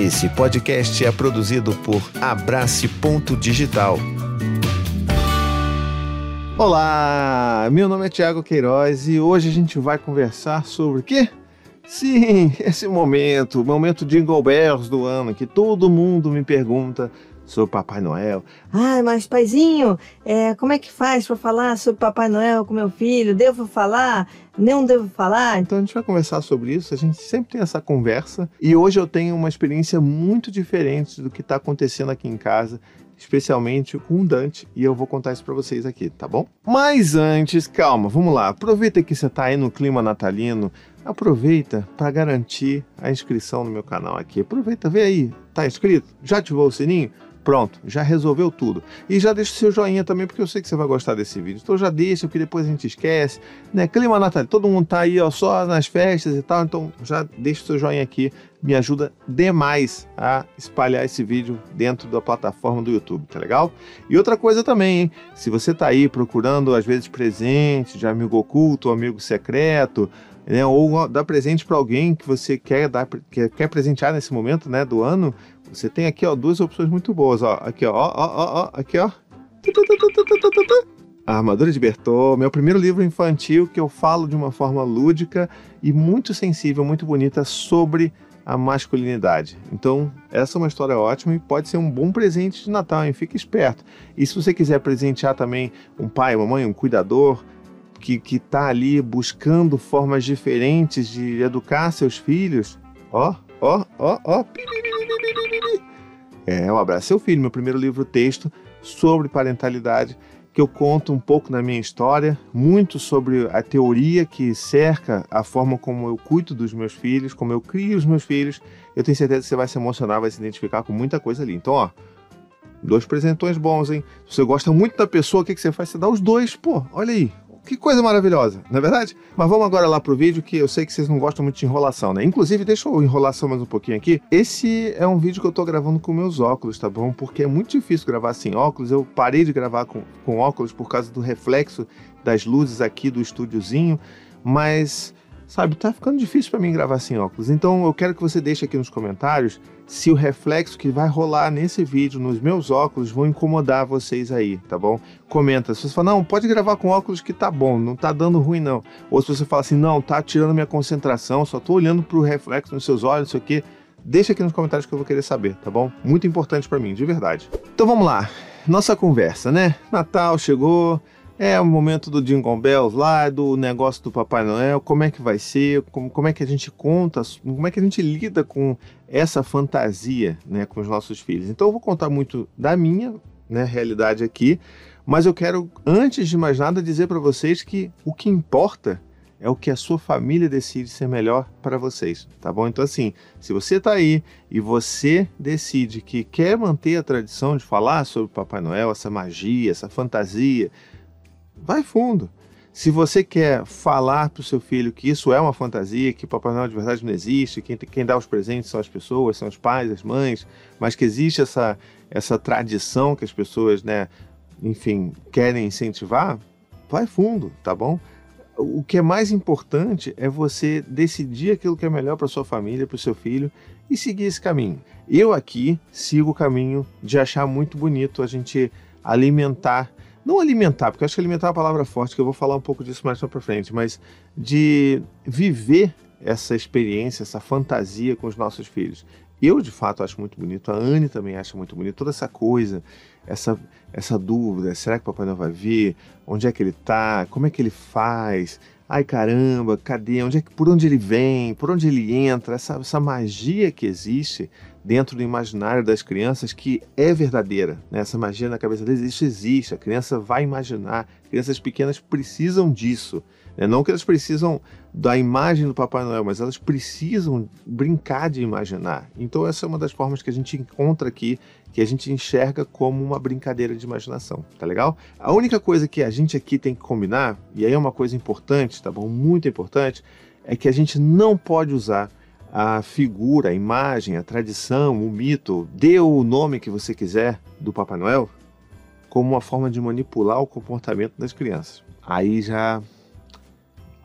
Esse podcast é produzido por Abrace Ponto Digital. Olá, meu nome é Tiago Queiroz e hoje a gente vai conversar sobre o quê? Sim, esse momento, o momento Jingle Bells do ano, que todo mundo me pergunta sobre Papai Noel. Ai, mas paizinho, é, como é que faz para falar sobre Papai Noel com meu filho? Devo falar? Não devo falar? Então a gente vai conversar sobre isso, a gente sempre tem essa conversa e hoje eu tenho uma experiência muito diferente do que está acontecendo aqui em casa especialmente com o Dante, e eu vou contar isso para vocês aqui, tá bom? Mas antes, calma, vamos lá. Aproveita que você tá aí no clima natalino, aproveita para garantir a inscrição no meu canal aqui. Aproveita, vê aí, tá inscrito? Já ativou o sininho? Pronto, já resolveu tudo. E já deixa o seu joinha também, porque eu sei que você vai gostar desse vídeo. Então já deixa, porque depois a gente esquece. Né? Clima Natal, todo mundo tá aí ó, só nas festas e tal, então já deixa o seu joinha aqui. Me ajuda demais a espalhar esse vídeo dentro da plataforma do YouTube, tá legal? E outra coisa também, hein? Se você tá aí procurando, às vezes, presente de amigo oculto, amigo secreto, né? ou dar presente para alguém que você quer dar, quer, quer presentear nesse momento né, do ano, você tem aqui, ó, duas opções muito boas, ó. Aqui, ó, ó, ó, ó, aqui, ó. A Armadura de Bertô, meu primeiro livro infantil que eu falo de uma forma lúdica e muito sensível, muito bonita sobre a masculinidade. Então, essa é uma história ótima e pode ser um bom presente de Natal, hein? Fique esperto. E se você quiser presentear também um pai, uma mãe, um cuidador que está ali buscando formas diferentes de educar seus filhos, ó, ó, ó, ó, é, o Abraço Seu Filho, meu primeiro livro texto sobre parentalidade, que eu conto um pouco da minha história, muito sobre a teoria que cerca a forma como eu cuido dos meus filhos, como eu crio os meus filhos. Eu tenho certeza que você vai se emocionar, vai se identificar com muita coisa ali. Então, ó, dois presentões bons, hein? Se você gosta muito da pessoa, o que, que você faz? Você dá os dois, pô, olha aí. Que coisa maravilhosa, não é verdade? Mas vamos agora lá pro vídeo que eu sei que vocês não gostam muito de enrolação, né? Inclusive, deixa eu enrolação mais um pouquinho aqui. Esse é um vídeo que eu tô gravando com meus óculos, tá bom? Porque é muito difícil gravar sem óculos. Eu parei de gravar com, com óculos por causa do reflexo das luzes aqui do estúdiozinho, mas sabe, tá ficando difícil para mim gravar sem óculos. Então eu quero que você deixe aqui nos comentários se o reflexo que vai rolar nesse vídeo nos meus óculos vão incomodar vocês aí, tá bom? Comenta. Se você fala, não, pode gravar com óculos que tá bom, não tá dando ruim não. Ou se você fala assim, não, tá tirando minha concentração, só tô olhando pro reflexo nos seus olhos, não sei o quê. Deixa aqui nos comentários que eu vou querer saber, tá bom? Muito importante para mim, de verdade. Então vamos lá. Nossa conversa, né? Natal chegou, é o momento do Jingle Bells lá, do negócio do Papai Noel, como é que vai ser, como, como é que a gente conta, como é que a gente lida com essa fantasia né, com os nossos filhos. Então eu vou contar muito da minha né, realidade aqui, mas eu quero, antes de mais nada, dizer para vocês que o que importa é o que a sua família decide ser melhor para vocês, tá bom? Então, assim, se você está aí e você decide que quer manter a tradição de falar sobre o Papai Noel, essa magia, essa fantasia, vai fundo. Se você quer falar para o seu filho que isso é uma fantasia, que Papai Noel de verdade não existe, quem, quem dá os presentes são as pessoas, são os pais, as mães, mas que existe essa, essa tradição que as pessoas, né, enfim, querem incentivar, vai fundo, tá bom? O que é mais importante é você decidir aquilo que é melhor para sua família, para o seu filho e seguir esse caminho. Eu aqui sigo o caminho de achar muito bonito a gente alimentar não alimentar, porque acho que alimentar é uma palavra forte, que eu vou falar um pouco disso mais para frente, mas de viver essa experiência, essa fantasia com os nossos filhos. Eu, de fato, acho muito bonito, a Anne também acha muito bonito, toda essa coisa, essa, essa dúvida, será que o Papai não vai vir? Onde é que ele está? Como é que ele faz? Ai caramba, cadê? Onde é que, por onde ele vem? Por onde ele entra? Essa, essa magia que existe dentro do imaginário das crianças que é verdadeira. Né? Essa magia na cabeça deles, isso existe, a criança vai imaginar. Crianças pequenas precisam disso. Né? Não que elas precisam da imagem do Papai Noel, mas elas precisam brincar de imaginar. Então, essa é uma das formas que a gente encontra aqui, que a gente enxerga como uma brincadeira de imaginação. Tá legal? A única coisa que a gente aqui tem que combinar, e aí é uma coisa importante, tá bom? Muito importante, é que a gente não pode usar a figura, a imagem, a tradição, o mito, dê o nome que você quiser do Papai Noel como uma forma de manipular o comportamento das crianças. Aí já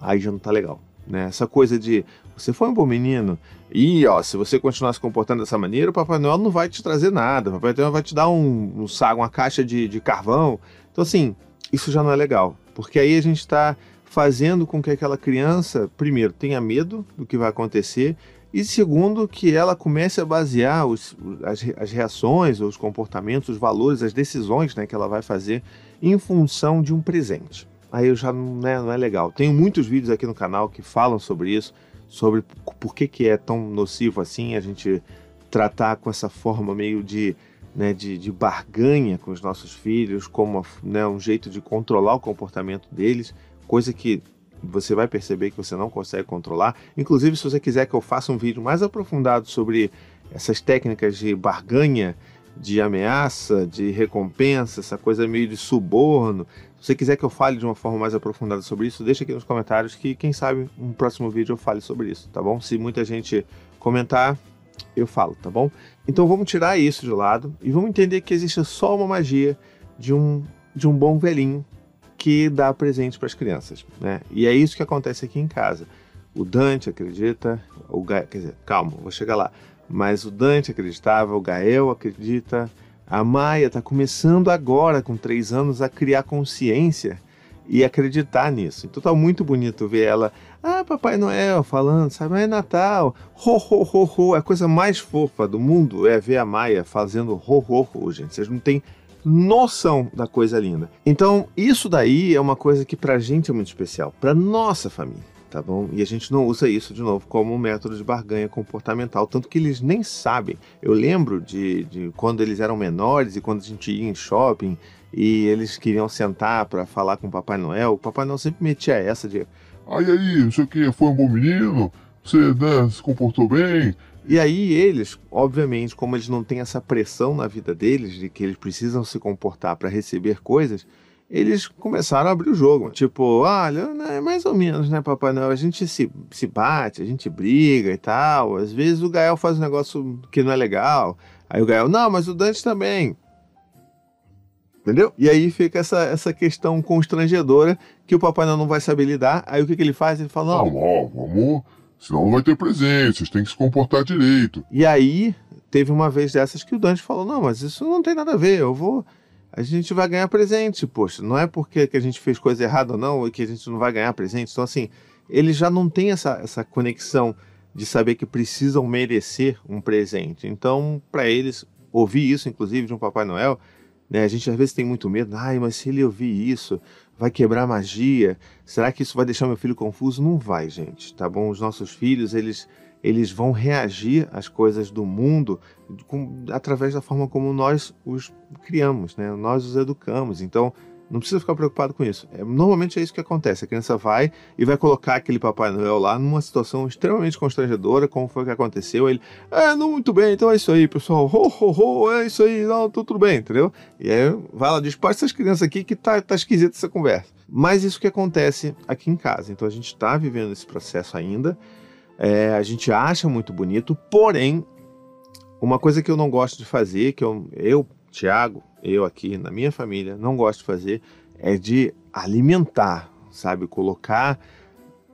aí já não tá legal, né? Essa coisa de Você foi um bom menino. E, ó, se você continuar se comportando dessa maneira, o Papai Noel não vai te trazer nada. O Papai Noel vai te dar um, um saco, uma caixa de, de carvão. Então, assim, isso já não é legal. Porque aí a gente está fazendo com que aquela criança, primeiro, tenha medo do que vai acontecer e segundo, que ela comece a basear os, as, as, reações, os comportamentos, os valores, as decisões né, que ela vai fazer em função de um presente. Aí eu já não é, não é legal. Tenho muitos vídeos aqui no canal que falam sobre isso, sobre por que, que é tão nocivo assim a gente tratar com essa forma meio de, né, de, de barganha com os nossos filhos, como né, um jeito de controlar o comportamento deles, coisa que você vai perceber que você não consegue controlar. Inclusive, se você quiser que eu faça um vídeo mais aprofundado sobre essas técnicas de barganha, de ameaça, de recompensa, essa coisa meio de suborno, se você quiser que eu fale de uma forma mais aprofundada sobre isso, deixa aqui nos comentários que quem sabe um próximo vídeo eu fale sobre isso, tá bom? Se muita gente comentar, eu falo, tá bom? Então vamos tirar isso de lado e vamos entender que existe só uma magia de um, de um bom velhinho que dá presente para as crianças, né? E é isso que acontece aqui em casa. O Dante acredita, o Gael, quer dizer, calma, vou chegar lá. Mas o Dante acreditava, o Gael acredita, a Maia está começando agora, com três anos, a criar consciência e acreditar nisso. Então tá muito bonito ver ela, ah, Papai Noel falando, sabe, é Natal, ho, ho, ho, ho. A coisa mais fofa do mundo é ver a Maia fazendo ho, ho, ho, gente. Vocês não têm noção da coisa linda. Então, isso daí é uma coisa que pra gente é muito especial, pra nossa família, tá bom? E a gente não usa isso de novo como método de barganha comportamental, tanto que eles nem sabem. Eu lembro de, de quando eles eram menores e quando a gente ia em shopping e eles queriam sentar para falar com o Papai Noel, o Papai Noel sempre metia essa de. Ai aí, o que, foi um bom menino, você né, se comportou bem, e aí eles, obviamente, como eles não têm essa pressão na vida deles de que eles precisam se comportar para receber coisas, eles começaram a abrir o jogo. Tipo, olha, é mais ou menos, né, Papai Noel? A gente se, se bate, a gente briga e tal. Às vezes o Gael faz um negócio que não é legal. Aí o Gael, não, mas o Dante também. Entendeu? E aí fica essa, essa questão constrangedora que o Papai Noel não vai saber lidar. Aí o que, que ele faz? Ele fala, não. Amor, vamos Senão não vai ter presente, vocês têm que se comportar direito. E aí, teve uma vez dessas que o Dante falou: não, mas isso não tem nada a ver, eu vou. A gente vai ganhar presente, poxa, não é porque que a gente fez coisa errada ou não, que a gente não vai ganhar presente. Então, assim, ele já não tem essa, essa conexão de saber que precisam merecer um presente. Então, para eles, ouvir isso, inclusive, de um Papai Noel, né, a gente às vezes tem muito medo, ai, mas se ele ouvir isso, vai quebrar magia? Será que isso vai deixar meu filho confuso? Não vai, gente, tá bom? Os nossos filhos, eles eles vão reagir às coisas do mundo com, através da forma como nós os criamos, né? Nós os educamos. Então, não precisa ficar preocupado com isso. É, normalmente é isso que acontece. A criança vai e vai colocar aquele Papai Noel lá numa situação extremamente constrangedora, como foi que aconteceu. Ele, é, não muito bem, então é isso aí, pessoal. Ho, ho, ho, é isso aí, não, tudo, tudo bem, entendeu? E aí vai lá, despacha essas crianças aqui que tá, tá esquisita essa conversa. Mas isso que acontece aqui em casa. Então a gente está vivendo esse processo ainda. É, a gente acha muito bonito, porém, uma coisa que eu não gosto de fazer, que eu, eu Tiago, eu aqui na minha família, não gosto de fazer é de alimentar, sabe? Colocar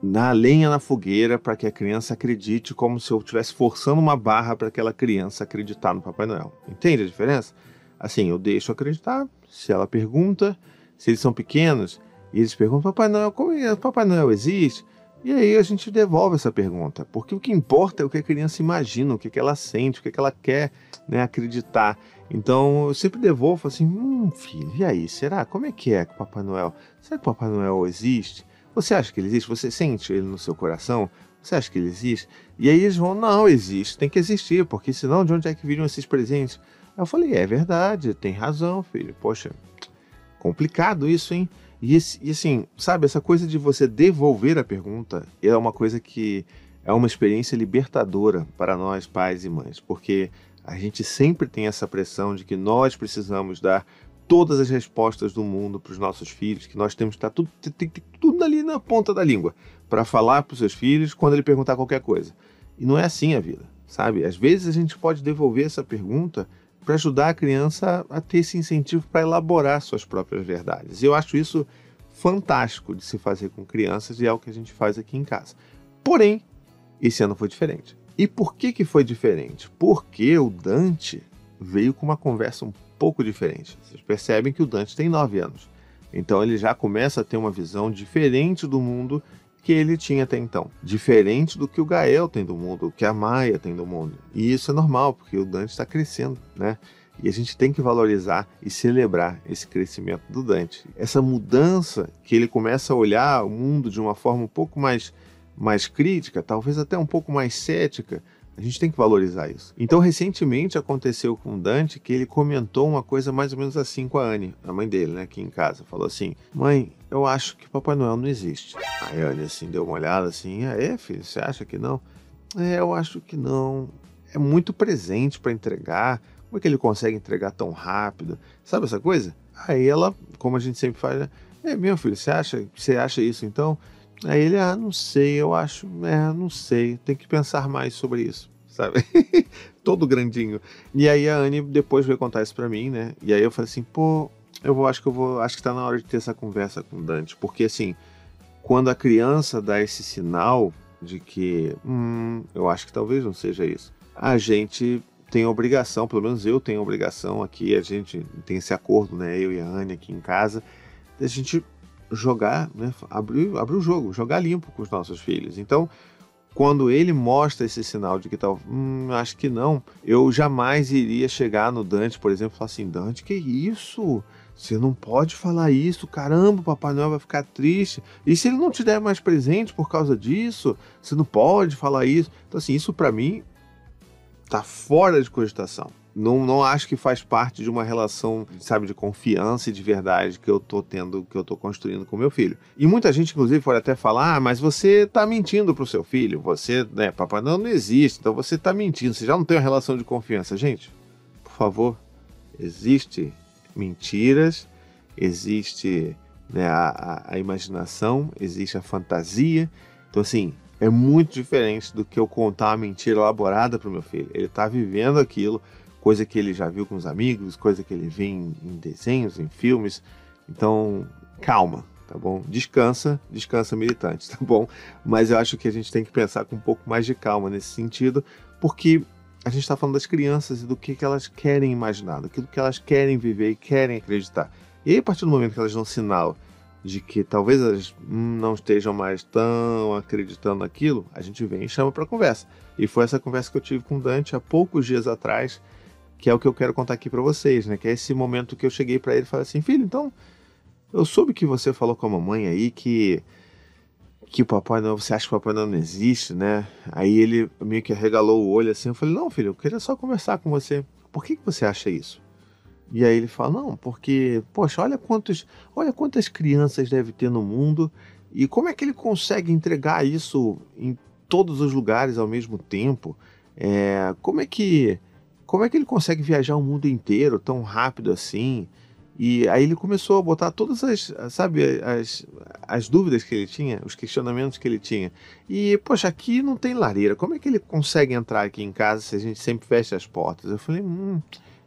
na lenha na fogueira para que a criança acredite como se eu estivesse forçando uma barra para aquela criança acreditar no Papai Noel. Entende a diferença? Assim, eu deixo acreditar, se ela pergunta, se eles são pequenos, e eles perguntam, Papai Noel, como é? Papai Noel existe? E aí a gente devolve essa pergunta, porque o que importa é o que a criança imagina, o que, ela sente, o que, ela quer né, acreditar. Então eu sempre devolvo assim: hum, filho, e aí? Será? Como é que é com o Papai Noel? Será que o Papai Noel existe? Você acha que ele existe? Você sente ele no seu coração? Você acha que ele existe? E aí eles vão: não, existe, tem que existir, porque senão de onde é que viriam esses presentes? Eu falei: é verdade, tem razão, filho. Poxa, complicado isso, hein? E, e assim, sabe, essa coisa de você devolver a pergunta é uma coisa que é uma experiência libertadora para nós, pais e mães, porque a gente sempre tem essa pressão de que nós precisamos dar todas as respostas do mundo para os nossos filhos, que nós temos que estar tudo, tem, tem, tudo ali na ponta da língua para falar para os seus filhos quando ele perguntar qualquer coisa. E não é assim a vida, sabe? Às vezes a gente pode devolver essa pergunta para ajudar a criança a ter esse incentivo para elaborar suas próprias verdades. E eu acho isso fantástico de se fazer com crianças e é o que a gente faz aqui em casa. Porém, Esse ano foi diferente. E por que, que foi diferente? Porque o Dante veio com uma conversa um pouco diferente. Vocês percebem que o Dante tem 9 anos. Então ele já começa a ter uma visão diferente do mundo que ele tinha até então. Diferente do que o Gael tem do mundo, o que a Maia tem do mundo. E isso é normal, porque o Dante está crescendo, né? E a gente tem que valorizar e celebrar esse crescimento do Dante. Essa mudança que ele começa a olhar o mundo de uma forma um pouco mais, mais crítica, talvez até um pouco mais cética, a gente tem que valorizar isso. Então, recentemente aconteceu com o Dante que ele comentou uma coisa mais ou menos assim com a Anne, a mãe dele, né, aqui em casa. Falou assim: Mãe, eu acho que Papai Noel não existe. Aí a Anne assim deu uma olhada assim: Ah, é, filho? Você acha que não? É, eu acho que não. É muito presente para entregar. Como é que ele consegue entregar tão rápido? Sabe essa coisa? Aí ela, como a gente sempre faz, né? É, meu filho, você acha, você acha isso então? Aí ele, ah, não sei, eu acho, é, não sei, tem que pensar mais sobre isso, sabe? Todo grandinho. E aí a Anne depois veio contar isso pra mim, né? E aí eu falei assim, pô, eu vou, acho que eu vou, acho que tá na hora de ter essa conversa com o Dante, porque assim, quando a criança dá esse sinal de que, hum, eu acho que talvez não seja isso, a gente tem obrigação, pelo menos eu tenho obrigação aqui, a gente tem esse acordo, né? Eu e a Anne aqui em casa, a gente jogar, né, abrir, abrir o jogo, jogar limpo com os nossos filhos. Então, quando ele mostra esse sinal de que tal, hum, acho que não, eu jamais iria chegar no Dante, por exemplo, e falar assim: Dante, que isso? Você não pode falar isso, caramba, o Papai Noel vai ficar triste. E se ele não te der mais presente por causa disso, você não pode falar isso. Então, assim, isso para mim tá fora de cogitação não, não acho que faz parte de uma relação, sabe, de confiança e de verdade que eu tô tendo, que eu tô construindo com meu filho. E muita gente, inclusive, pode até falar, ah, mas você tá mentindo pro seu filho, você, né, Papai não, não existe, então você tá mentindo, você já não tem uma relação de confiança. Gente, por favor, existe mentiras, existe né, a, a, imaginação, existe a fantasia. Então, assim, é muito diferente do que eu contar uma mentira elaborada para o meu filho. Ele está vivendo aquilo, coisa que ele já viu com os amigos, coisa que ele vê em, em desenhos, em filmes. Então, calma, tá bom? Descansa, descansa militante, tá bom? Mas eu acho que a gente tem que pensar com um pouco mais de calma nesse sentido, porque a gente está falando das crianças e do que, que elas querem imaginar, daquilo que elas querem viver e querem acreditar. E aí, a partir do momento que elas dão sinal de que talvez elas não estejam mais tão acreditando naquilo, a gente vem e chama para conversa. E foi essa conversa que eu tive com o Dante há poucos dias atrás, que é o que eu quero contar aqui para vocês, né? Que é esse momento que eu cheguei para ele e falei assim, filho, então eu soube que você falou com a mamãe aí que que o Papai Noel, você acha que o Papai não existe, né? Aí ele meio que arregalou o olho assim, eu falei, não, filho, eu queria só conversar com você. Por que, que você acha isso? E aí ele fala, não, porque, poxa, olha quantos, olha quantas crianças deve ter no mundo e como é que ele consegue entregar isso em todos os lugares ao mesmo tempo? É, como é que como é que ele consegue viajar o mundo inteiro tão rápido assim? E aí ele começou a botar todas as, sabe, as, as dúvidas que ele tinha, os questionamentos que ele tinha. E, poxa, aqui não tem lareira. Como é que ele consegue entrar aqui em casa se a gente sempre fecha as portas? Eu falei, hum,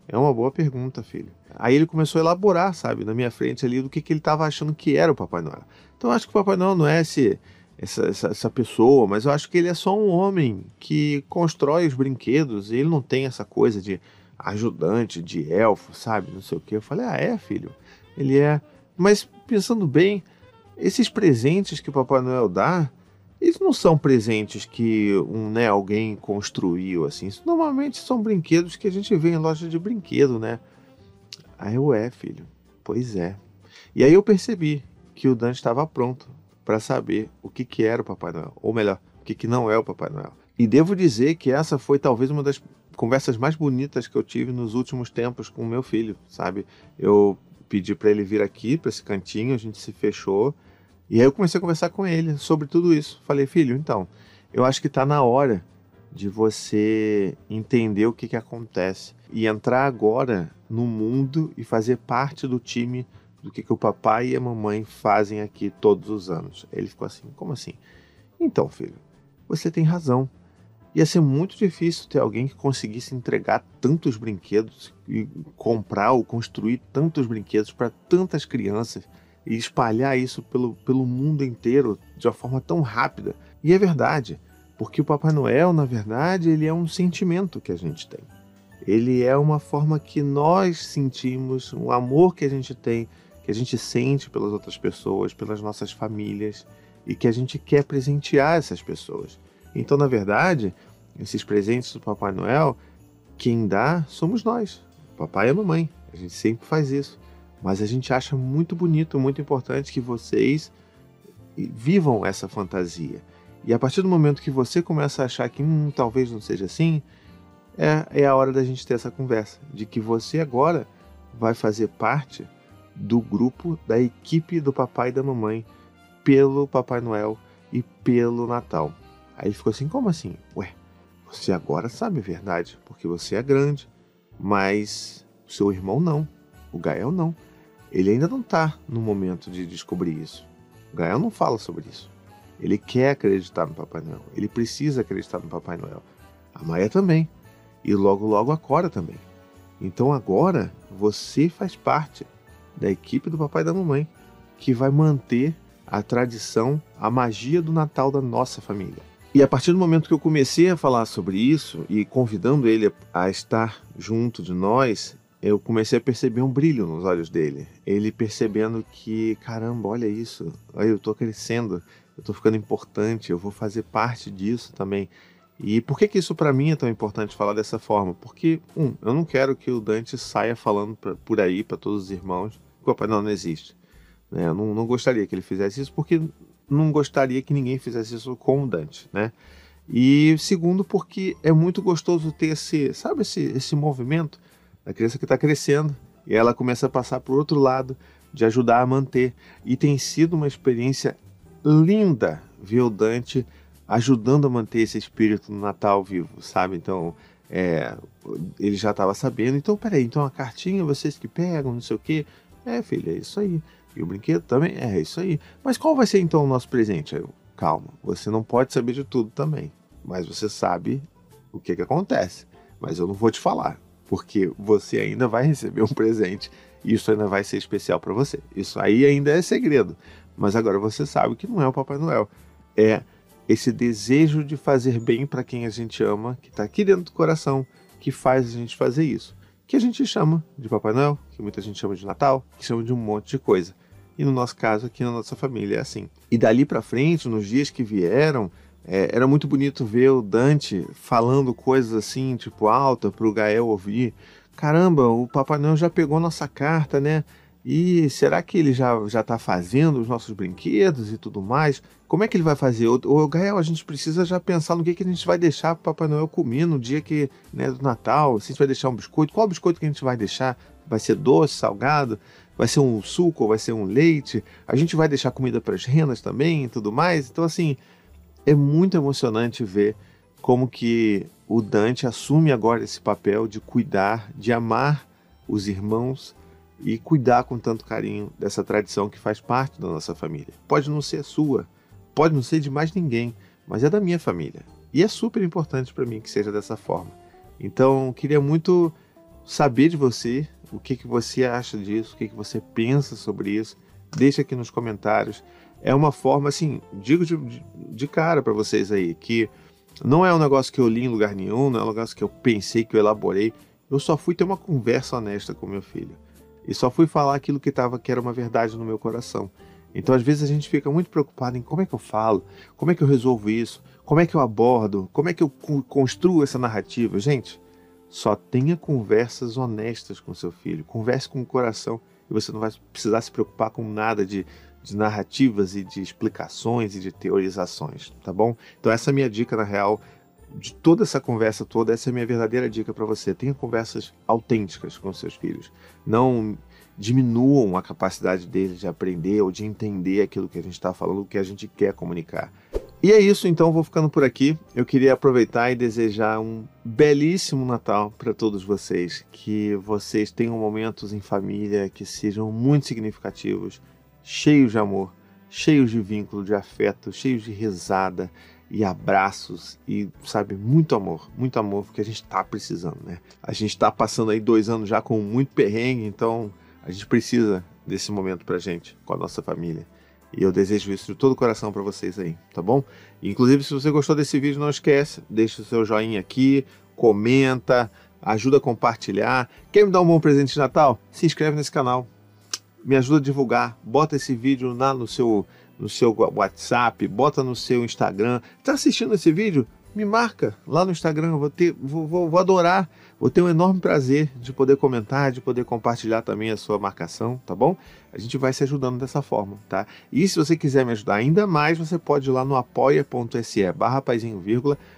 é uma boa pergunta, filho. Aí ele começou a elaborar, sabe, na minha frente ali, do que, que ele estava achando que era o Papai Noel. Então acho que o Papai Noel não é esse essa, essa, essa, pessoa, mas eu acho que ele é só um homem que constrói os brinquedos e ele não tem essa coisa de ajudante, de elfo, sabe? Não sei o que. Eu falei, ah, é, filho? Ele é. Mas pensando bem, esses presentes que o Papai Noel dá, eles não são presentes que um, né, alguém construiu assim. Isso normalmente são brinquedos que a gente vê em loja de brinquedo, né? Aí eu é, filho. Pois é. E aí eu percebi que o Dante estava pronto para saber o que, que era o Papai Noel, ou melhor, o que, que não é o Papai Noel. E devo dizer que essa foi talvez uma das conversas mais bonitas que eu tive nos últimos tempos com o meu filho, sabe? Eu pedi para ele vir aqui, para esse cantinho, a gente se fechou, e aí eu comecei a conversar com ele sobre tudo isso. Falei, filho, então, eu acho que está na hora de você entender o que, que acontece e entrar agora no mundo e fazer parte do time do que, que o papai e a mamãe fazem aqui todos os anos. Ele ficou assim: como assim? Então, filho, você tem razão. Ia ser muito difícil ter alguém que conseguisse entregar tantos brinquedos e comprar ou construir tantos brinquedos para tantas crianças e espalhar isso pelo, pelo mundo inteiro de uma forma tão rápida. E é verdade. Porque o Papai Noel, na verdade, ele é um sentimento que a gente tem. Ele é uma forma que nós sentimos, um amor que a gente tem, que a gente sente pelas outras pessoas, pelas nossas famílias e que a gente quer presentear essas pessoas. Então, na verdade, esses presentes do Papai Noel, quem dá somos nós, papai e mamãe. A gente sempre faz isso. Mas a gente acha muito bonito, muito importante que vocês vivam essa fantasia. E a partir do momento que você começa a achar que hum, talvez não seja assim, é, é a hora da gente ter essa conversa. De que você agora vai fazer parte do grupo, da equipe do papai e da mamãe, pelo Papai Noel e pelo Natal. Aí ele ficou assim: como assim? Ué, você agora sabe a verdade, porque você é grande, mas o seu irmão não, o Gael não. Ele ainda não está no momento de descobrir isso. O Gael não fala sobre isso. Ele quer acreditar no Papai Noel. Ele precisa acreditar no Papai Noel. A Maia também. E logo, logo a Cora também. Então agora você faz parte da equipe do papai e da mamãe que vai manter a tradição, a magia do Natal da nossa família. E a partir do momento que eu comecei a falar sobre isso e convidando ele a estar junto de nós, eu comecei a perceber um brilho nos olhos dele. Ele percebendo que, caramba, olha isso, eu estou crescendo, eu estou ficando importante, eu vou fazer parte disso também. E por que, que isso para mim é tão importante falar dessa forma? Porque, um, eu não quero que o Dante saia falando pra, por aí para todos os irmãos Papai Noel não existe. Né? Eu não, não gostaria que ele fizesse isso, porque não gostaria que ninguém fizesse isso com o Dante, né? E segundo, porque é muito gostoso ter esse, sabe, esse, esse movimento da criança que está crescendo e ela começa a passar por outro lado de ajudar a manter. E tem sido uma experiência linda ver o Dante ajudando a manter esse espírito no Natal vivo, sabe? Então, é, ele já estava sabendo. Então, peraí, então a cartinha vocês que pegam, não sei o quê. É, filha, é isso aí. E o brinquedo também? É, é isso aí. Mas qual vai ser então o nosso presente? Eu, calma, você não pode saber de tudo também. Mas você sabe o que, que acontece. Mas eu não vou te falar, porque você ainda vai receber um presente. E isso ainda vai ser especial para você. Isso aí ainda é segredo. Mas agora você sabe que não é o Papai Noel. É esse desejo de fazer bem para quem a gente ama, que está aqui dentro do coração, que faz a gente fazer isso. Que a gente chama de Papai Noel, que muita gente chama de Natal, que chama de um monte de coisa. E no nosso caso, aqui na nossa família, é assim. E dali para frente, nos dias que vieram, é, era muito bonito ver o Dante falando coisas assim, tipo, alta, para o Gael ouvir. Caramba, o Papai Noel já pegou nossa carta, né? E será que ele já já está fazendo os nossos brinquedos e tudo mais? Como é que ele vai fazer? O Gael, a gente precisa já pensar no que, que a gente vai deixar para Papai Noel comer no dia que, né, do Natal. Se a gente vai deixar um biscoito, qual biscoito que a gente vai deixar? Vai ser doce, salgado? Vai ser um suco vai ser um leite? A gente vai deixar comida para as renas também e tudo mais? Então, assim, é muito emocionante ver como que o Dante assume agora esse papel de cuidar, de amar os irmãos e cuidar com tanto carinho dessa tradição que faz parte da nossa família. Pode não ser sua, pode não ser de mais ninguém, mas é da minha família. E é super importante para mim que seja dessa forma. Então, queria muito saber de você o que, que você acha disso, o que, que você pensa sobre isso. Deixa aqui nos comentários. É uma forma, assim, digo de, de cara para vocês aí, que não é um negócio que eu li em lugar nenhum, não é um negócio que eu pensei, que eu elaborei. Eu só fui ter uma conversa honesta com meu filho e só fui falar aquilo que estava que era uma verdade no meu coração. Então, às vezes, a gente fica muito preocupado em como é que eu falo, como é que eu resolvo isso, como é que eu abordo, como é que eu construo essa narrativa. Gente, só tenha conversas honestas com seu filho, converse com o coração e você não vai precisar se preocupar com nada de, de narrativas e de explicações e de teorizações, tá bom? Então, essa é a minha dica, na real, de toda essa conversa toda, essa é a minha verdadeira dica para você. Tenha conversas autênticas com seus filhos. Não diminuam a capacidade deles de aprender ou de entender aquilo que a gente está falando, o que a gente quer comunicar. E é isso, então vou ficando por aqui. Eu queria aproveitar e desejar um belíssimo Natal para todos vocês. Que vocês tenham momentos em família que sejam muito significativos, cheios de amor, cheios de vínculo, de afeto, cheios de risada e abraços e, sabe, muito amor, muito amor, porque a gente está precisando, né? A gente está passando aí dois anos já com muito perrengue, então a gente precisa desse momento pra gente, com a nossa família. E eu desejo isso de todo o coração para vocês aí, tá bom? Inclusive, se você gostou desse vídeo, não esquece, deixa o seu joinha aqui, comenta, ajuda a compartilhar. Quer me dar um bom presente de Natal? Se inscreve nesse canal, me ajuda a divulgar, bota esse vídeo lá no seu, no seu WhatsApp, bota no seu Instagram. Está assistindo esse vídeo? Me marca lá no Instagram, vou, ter, vou, vou, vou adorar, vou ter um enorme prazer de poder comentar, de poder compartilhar também a sua marcação, tá bom? A gente vai se ajudando dessa forma, tá? E se você quiser me ajudar ainda mais, você pode ir lá no apoia.se barra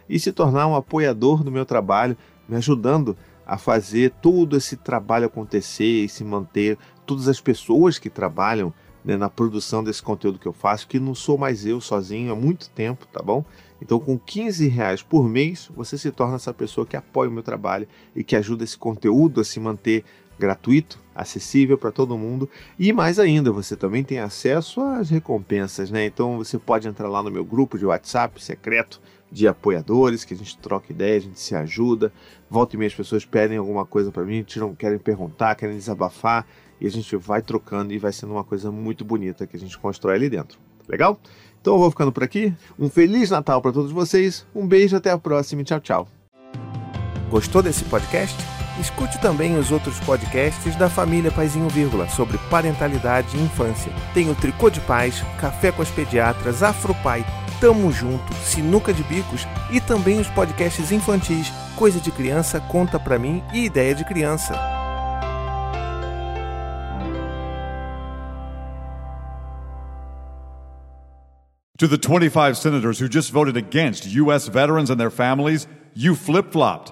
e se tornar um apoiador do meu trabalho, me ajudando a fazer todo esse trabalho acontecer e se manter, todas as pessoas que trabalham né, na produção desse conteúdo que eu faço, que não sou mais eu sozinho há muito tempo, tá bom? Então, com 15 reais por mês, você se torna essa pessoa que apoia o meu trabalho e que ajuda esse conteúdo a se manter gratuito, acessível para todo mundo. E mais ainda, você também tem acesso às recompensas, né? Então você pode entrar lá no meu grupo de WhatsApp secreto de apoiadores, que a gente troca ideia, a gente se ajuda. Volta e meia as pessoas pedem alguma coisa para mim, tiram, querem perguntar, querem desabafar, e a gente vai trocando e vai sendo uma coisa muito bonita que a gente constrói ali dentro. Legal? Então eu vou ficando por aqui. Um feliz Natal para todos vocês. Um beijo, até a próxima e tchau, tchau. Gostou desse podcast? Escute também os outros podcasts da família Paizinho Vírgula sobre parentalidade e infância. Tem o Tricô de Paz, Café com as Pediatras, Afropai, Tamo Junto, Sinuca de Bicos e também os podcasts infantis Coisa de Criança, Conta Pra Mim e Ideia de Criança. To the 25 senators who just voted against U.S. veterans and their families, you flip flopped,